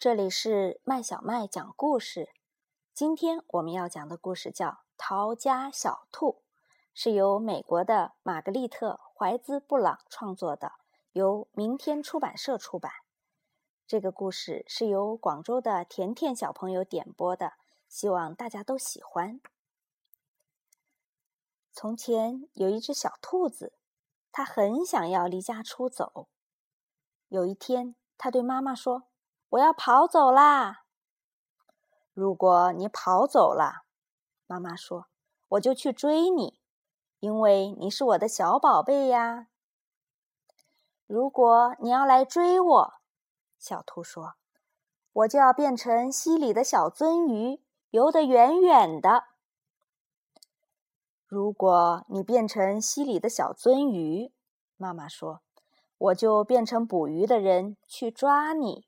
这里是麦小麦讲故事。今天我们要讲的故事叫《逃家小兔》，是由美国的玛格丽特·怀兹·布朗创作的，由明天出版社出版。这个故事是由广州的甜甜小朋友点播的，希望大家都喜欢。从前有一只小兔子，它很想要离家出走。有一天，它对妈妈说。我要跑走啦！如果你跑走了，妈妈说，我就去追你，因为你是我的小宝贝呀。如果你要来追我，小兔说，我就要变成溪里的小鳟鱼，游得远远的。如果你变成溪里的小鳟鱼，妈妈说，我就变成捕鱼的人去抓你。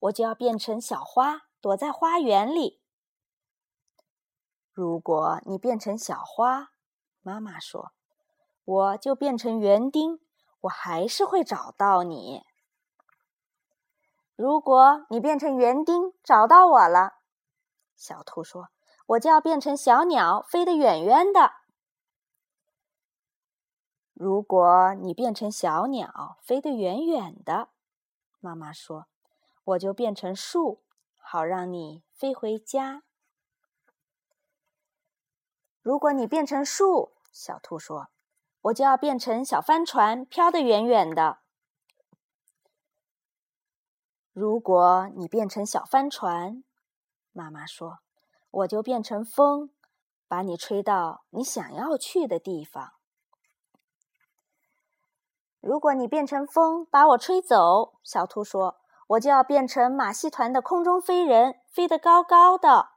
我就要变成小花，躲在花园里。如果你变成小花，妈妈说，我就变成园丁，我还是会找到你。如果你变成园丁找到我了，小兔说，我就要变成小鸟，飞得远远的。如果你变成小鸟，飞得远远的，妈妈说。我就变成树，好让你飞回家。如果你变成树，小兔说，我就要变成小帆船，飘得远远的。如果你变成小帆船，妈妈说，我就变成风，把你吹到你想要去的地方。如果你变成风，把我吹走，小兔说。我就要变成马戏团的空中飞人，飞得高高的。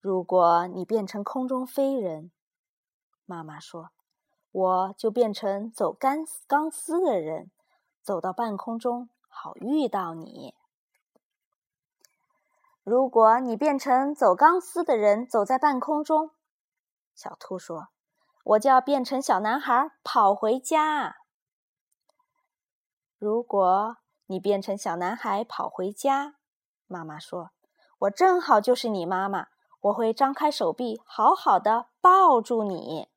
如果你变成空中飞人，妈妈说，我就变成走钢钢丝的人，走到半空中，好遇到你。如果你变成走钢丝的人，走在半空中，小兔说，我就要变成小男孩，跑回家。如果你变成小男孩跑回家，妈妈说：“我正好就是你妈妈，我会张开手臂，好好的抱住你。”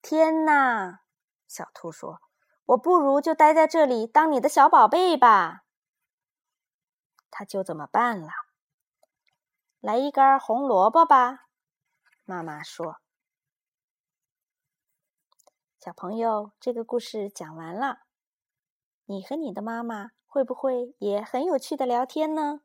天哪，小兔说：“我不如就待在这里当你的小宝贝吧。”他就怎么办了。来一根红萝卜吧，妈妈说。小朋友，这个故事讲完了。你和你的妈妈会不会也很有趣的聊天呢？